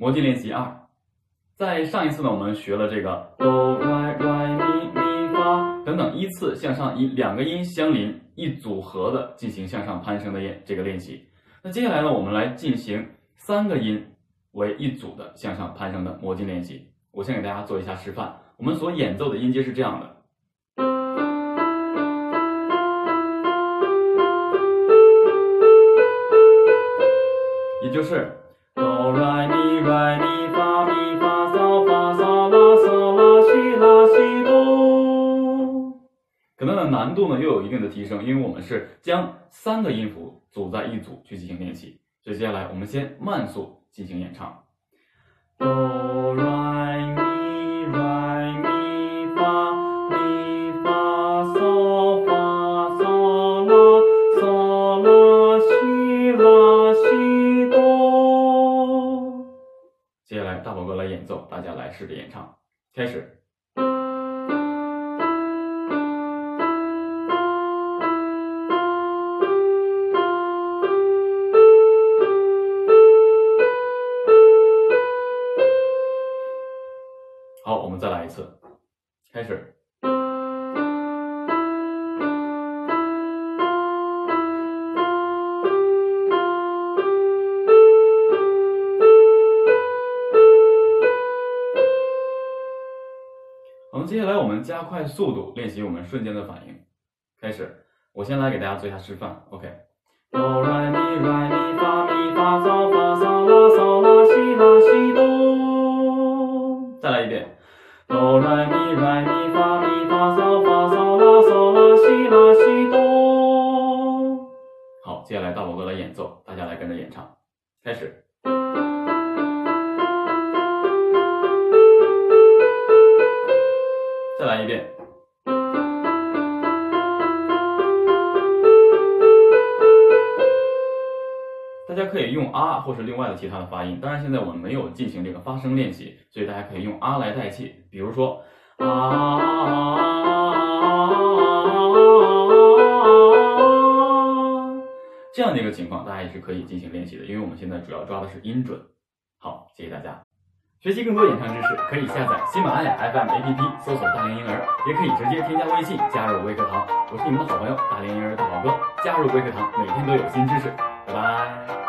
魔镜练习二，在上一次呢，我们学了这个哆来来咪咪发等等依次向上以两个音相邻一组合的进行向上攀升的练这个练习。那接下来呢，我们来进行三个音为一组的向上攀升的魔镜练习。我先给大家做一下示范。我们所演奏的音阶是这样的。也就是哆来来咪发咪发嗦发嗦拉嗦拉西拉西哆，可能的难度呢又有一定的提升，因为我们是将三个音符组在一组去进行练习。所以接下来我们先慢速进行演唱。大宝哥来演奏，大家来试着演唱。开始。好，我们再来一次，开始。好，那接下来我们加快速度练习我们瞬间的反应。开始，我先来给大家做一下示范。OK，哆来咪来咪发咪发嗦发嗦拉嗦拉西拉西哆。再来一遍，哆来咪来咪发咪发嗦发嗦拉嗦拉西拉西哆。好，接下来大宝哥来演奏，大家来跟着演唱。开始。来一遍。大家可以用啊，或是另外的其他的发音。当然，现在我们没有进行这个发声练习，所以大家可以用啊来代替。比如说啊，这样的一个情况，大家也是可以进行练习的。因为我们现在主要抓的是音准。好，谢谢大家。学习更多演唱知识，可以下载喜马拉雅 FM APP，搜索“大连婴儿”，也可以直接添加微信加入微课堂。我是你们的好朋友大连婴儿大宝哥，加入微课堂，每天都有新知识。拜拜。